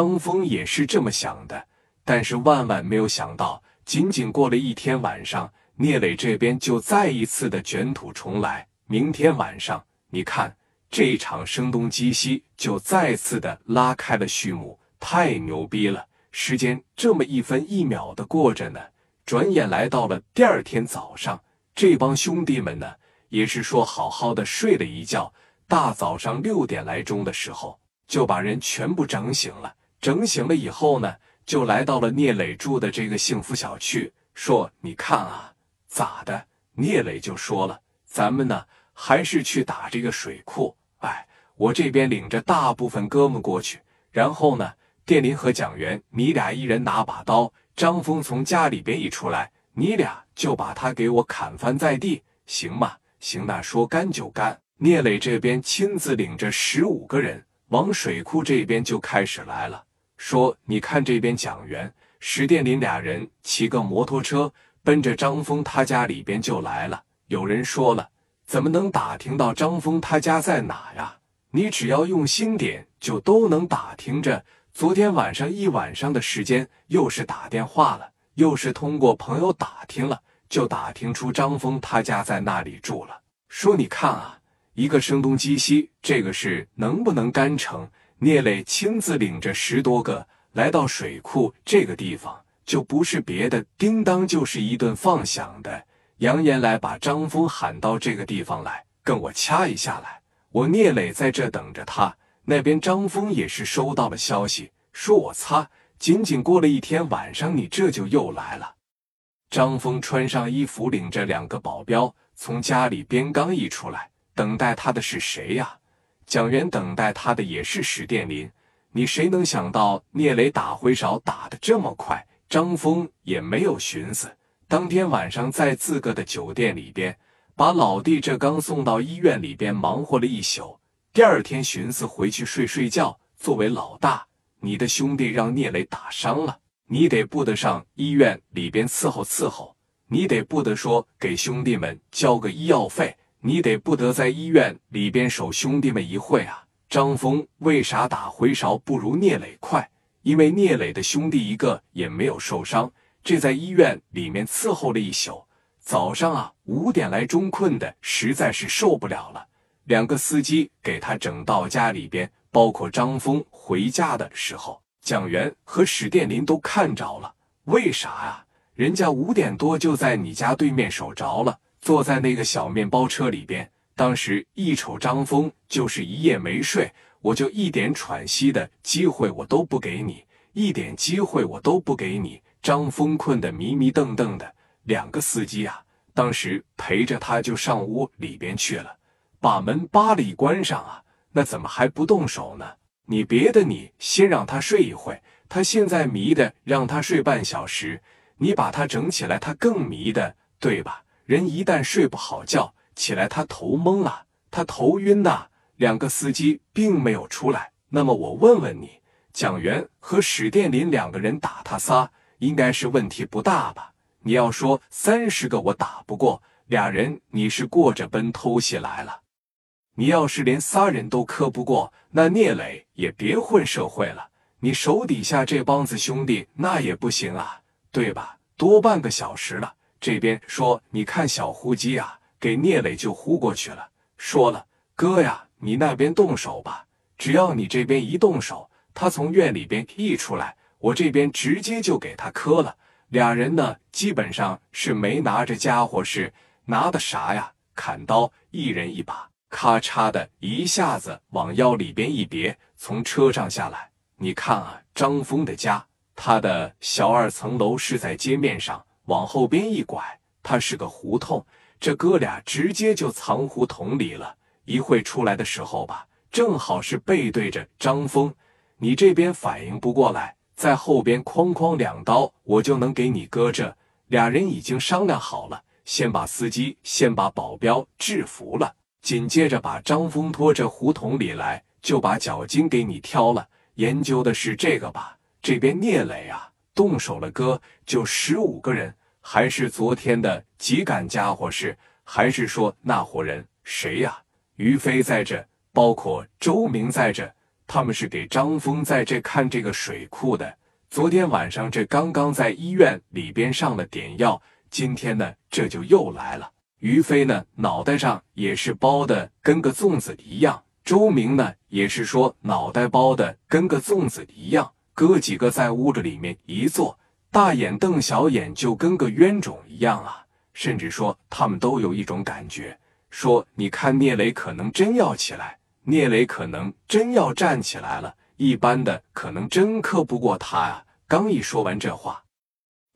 张峰也是这么想的，但是万万没有想到，仅仅过了一天晚上，聂磊这边就再一次的卷土重来。明天晚上，你看这场声东击西就再次的拉开了序幕，太牛逼了！时间这么一分一秒的过着呢，转眼来到了第二天早上，这帮兄弟们呢，也是说好好的睡了一觉，大早上六点来钟的时候，就把人全部整醒了。整醒了以后呢，就来到了聂磊住的这个幸福小区，说：“你看啊，咋的？”聂磊就说了：“咱们呢，还是去打这个水库。哎，我这边领着大部分哥们过去，然后呢，电林和蒋元，你俩一人拿把刀。张峰从家里边一出来，你俩就把他给我砍翻在地，行吗？行，那说干就干。聂磊这边亲自领着十五个人往水库这边就开始来了。”说：“你看这边，蒋元、史殿林俩人骑个摩托车，奔着张峰他家里边就来了。有人说了，怎么能打听到张峰他家在哪呀？你只要用心点，就都能打听着。昨天晚上一晚上的时间，又是打电话了，又是通过朋友打听了，就打听出张峰他家在那里住了。说你看啊，一个声东击西，这个事能不能干成？”聂磊亲自领着十多个来到水库这个地方，就不是别的，叮当就是一顿放响的。扬言来把张峰喊到这个地方来，跟我掐一下来。我聂磊在这等着他。那边张峰也是收到了消息，说我擦，仅仅过了一天晚上，你这就又来了。张峰穿上衣服，领着两个保镖从家里边刚一出来，等待他的是谁呀？蒋元等待他的也是史殿林，你谁能想到聂磊打回勺打得这么快？张峰也没有寻思，当天晚上在自个的酒店里边，把老弟这刚送到医院里边忙活了一宿，第二天寻思回去睡睡觉。作为老大，你的兄弟让聂磊打伤了，你得不得上医院里边伺候伺候，你得不得说给兄弟们交个医药费。你得不得在医院里边守兄弟们一会啊？张峰为啥打回勺不如聂磊快？因为聂磊的兄弟一个也没有受伤，这在医院里面伺候了一宿，早上啊五点来钟困的实在是受不了了，两个司机给他整到家里边，包括张峰回家的时候，蒋元和史殿林都看着了。为啥呀？人家五点多就在你家对面守着了。坐在那个小面包车里边，当时一瞅张峰就是一夜没睡，我就一点喘息的机会我都不给你，一点机会我都不给你。张峰困得迷迷瞪瞪的，两个司机啊，当时陪着他就上屋里边去了，把门扒了一关上啊，那怎么还不动手呢？你别的你先让他睡一会，他现在迷的，让他睡半小时，你把他整起来，他更迷的，对吧？人一旦睡不好觉，起来他头懵了，他头晕呐。两个司机并没有出来。那么我问问你，蒋元和史殿林两个人打他仨，应该是问题不大吧？你要说三十个我打不过，俩人你是过着奔偷袭来了。你要是连仨人都磕不过，那聂磊也别混社会了。你手底下这帮子兄弟那也不行啊，对吧？多半个小时了。这边说，你看小呼机啊，给聂磊就呼过去了。说了，哥呀，你那边动手吧，只要你这边一动手，他从院里边一出来，我这边直接就给他磕了。俩人呢，基本上是没拿着家伙，是拿的啥呀？砍刀，一人一把，咔嚓的一下子往腰里边一别，从车上下来。你看啊，张峰的家，他的小二层楼是在街面上。往后边一拐，它是个胡同，这哥俩直接就藏胡同里了。一会出来的时候吧，正好是背对着张峰。你这边反应不过来，在后边哐哐两刀，我就能给你搁这。俩人已经商量好了，先把司机，先把保镖制服了，紧接着把张峰拖着胡同里来，就把脚筋给你挑了。研究的是这个吧？这边聂磊啊，动手了，哥就十五个人。还是昨天的几杆家伙是？还是说那伙人谁呀？于飞在这，包括周明在这，他们是给张峰在这看这个水库的。昨天晚上这刚刚在医院里边上了点药，今天呢这就又来了。于飞呢脑袋上也是包的跟个粽子一样，周明呢也是说脑袋包的跟个粽子一样。哥几个在屋子里面一坐，大眼瞪小眼，就跟个冤种一样啊！甚至说他们都有一种感觉，说你看聂磊可能真要起来，聂磊可能真要站起来了。一般的可能真磕不过他啊。刚一说完这话，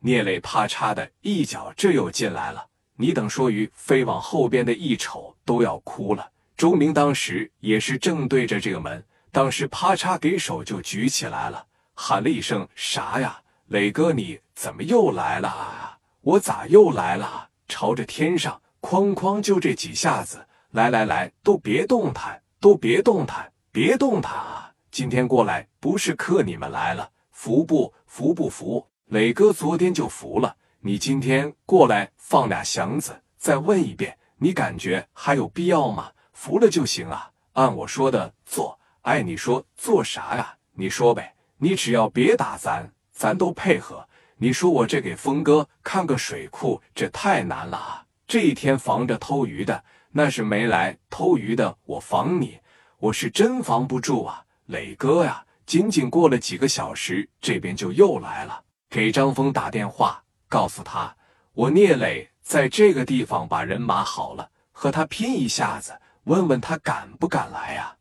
聂磊啪嚓的一脚这又进来了。你等说于飞往后边的一瞅都要哭了。周明当时也是正对着这个门，当时啪嚓给手就举起来了，喊了一声啥呀？磊哥你怎么又来了？我咋又来了？朝着天上哐哐就这几下子，来来来，都别动弹，都别动弹，别动弹啊！今天过来不是克你们来了，服不服不服？磊哥昨天就服了，你今天过来放俩祥子，再问一遍，你感觉还有必要吗？服了就行啊，按我说的做。哎，你说做啥呀？你说呗，你只要别打咱，咱都配合。你说我这给峰哥看个水库，这太难了啊！这一天防着偷鱼的，那是没来偷鱼的，我防你，我是真防不住啊。磊哥呀，仅仅过了几个小时，这边就又来了。给张峰打电话，告诉他我聂磊在这个地方把人马好了，和他拼一下子，问问他敢不敢来呀？